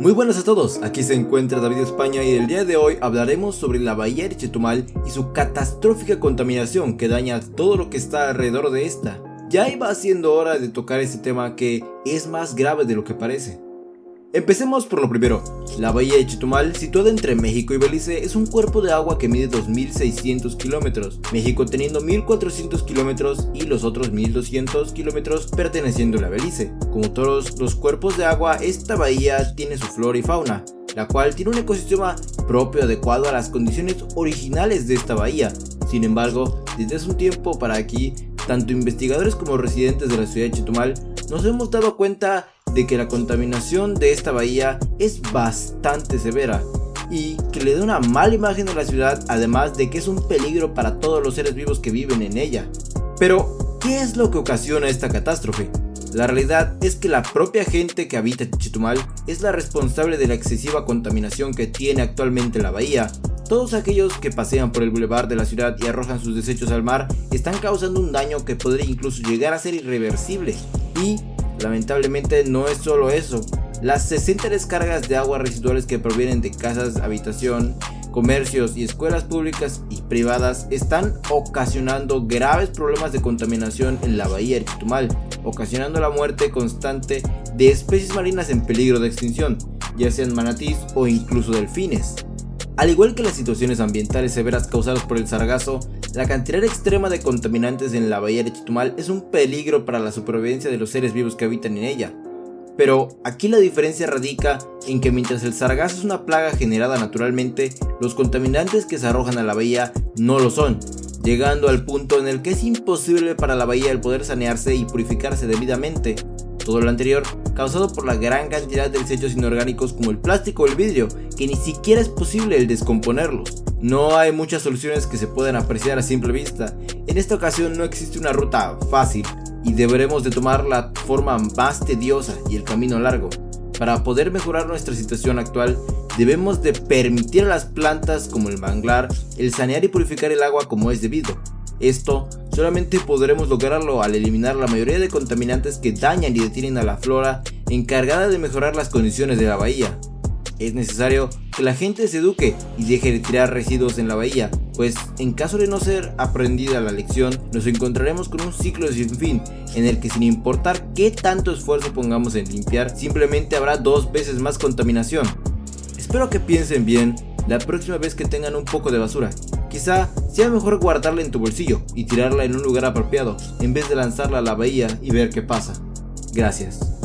Muy buenas a todos, aquí se encuentra David España y el día de hoy hablaremos sobre la bahía de Chetumal y su catastrófica contaminación que daña todo lo que está alrededor de esta. Ya iba siendo hora de tocar este tema que es más grave de lo que parece. Empecemos por lo primero. La bahía de Chetumal, situada entre México y Belice, es un cuerpo de agua que mide 2.600 kilómetros, México teniendo 1.400 kilómetros y los otros 1.200 kilómetros perteneciendo a Belice. Como todos los cuerpos de agua, esta bahía tiene su flora y fauna, la cual tiene un ecosistema propio adecuado a las condiciones originales de esta bahía. Sin embargo, desde hace un tiempo para aquí, tanto investigadores como residentes de la ciudad de Chetumal nos hemos dado cuenta de que la contaminación de esta bahía es bastante severa y que le da una mala imagen a la ciudad además de que es un peligro para todos los seres vivos que viven en ella. Pero, ¿qué es lo que ocasiona esta catástrofe? La realidad es que la propia gente que habita Chetumal es la responsable de la excesiva contaminación que tiene actualmente la bahía. Todos aquellos que pasean por el bulevar de la ciudad y arrojan sus desechos al mar están causando un daño que podría incluso llegar a ser irreversible. Y Lamentablemente no es solo eso. Las 60 descargas de aguas residuales que provienen de casas, habitación, comercios y escuelas públicas y privadas están ocasionando graves problemas de contaminación en la bahía de Chetumal, ocasionando la muerte constante de especies marinas en peligro de extinción, ya sean manatís o incluso delfines. Al igual que las situaciones ambientales severas causadas por el sargazo, la cantidad extrema de contaminantes en la bahía de Chetumal es un peligro para la supervivencia de los seres vivos que habitan en ella. Pero aquí la diferencia radica en que mientras el sargazo es una plaga generada naturalmente, los contaminantes que se arrojan a la bahía no lo son, llegando al punto en el que es imposible para la bahía el poder sanearse y purificarse debidamente. Todo lo anterior causado por la gran cantidad de desechos inorgánicos como el plástico o el vidrio, que ni siquiera es posible el descomponerlos. No hay muchas soluciones que se puedan apreciar a simple vista. En esta ocasión no existe una ruta fácil y deberemos de tomar la forma más tediosa y el camino largo. Para poder mejorar nuestra situación actual, debemos de permitir a las plantas como el manglar el sanear y purificar el agua como es debido. Esto solamente podremos lograrlo al eliminar la mayoría de contaminantes que dañan y detienen a la flora encargada de mejorar las condiciones de la bahía. Es necesario que la gente se eduque y deje de tirar residuos en la bahía, pues en caso de no ser aprendida la lección, nos encontraremos con un ciclo sin fin, en el que sin importar qué tanto esfuerzo pongamos en limpiar, simplemente habrá dos veces más contaminación. Espero que piensen bien la próxima vez que tengan un poco de basura. Quizá sea mejor guardarla en tu bolsillo y tirarla en un lugar apropiado, en vez de lanzarla a la bahía y ver qué pasa. Gracias.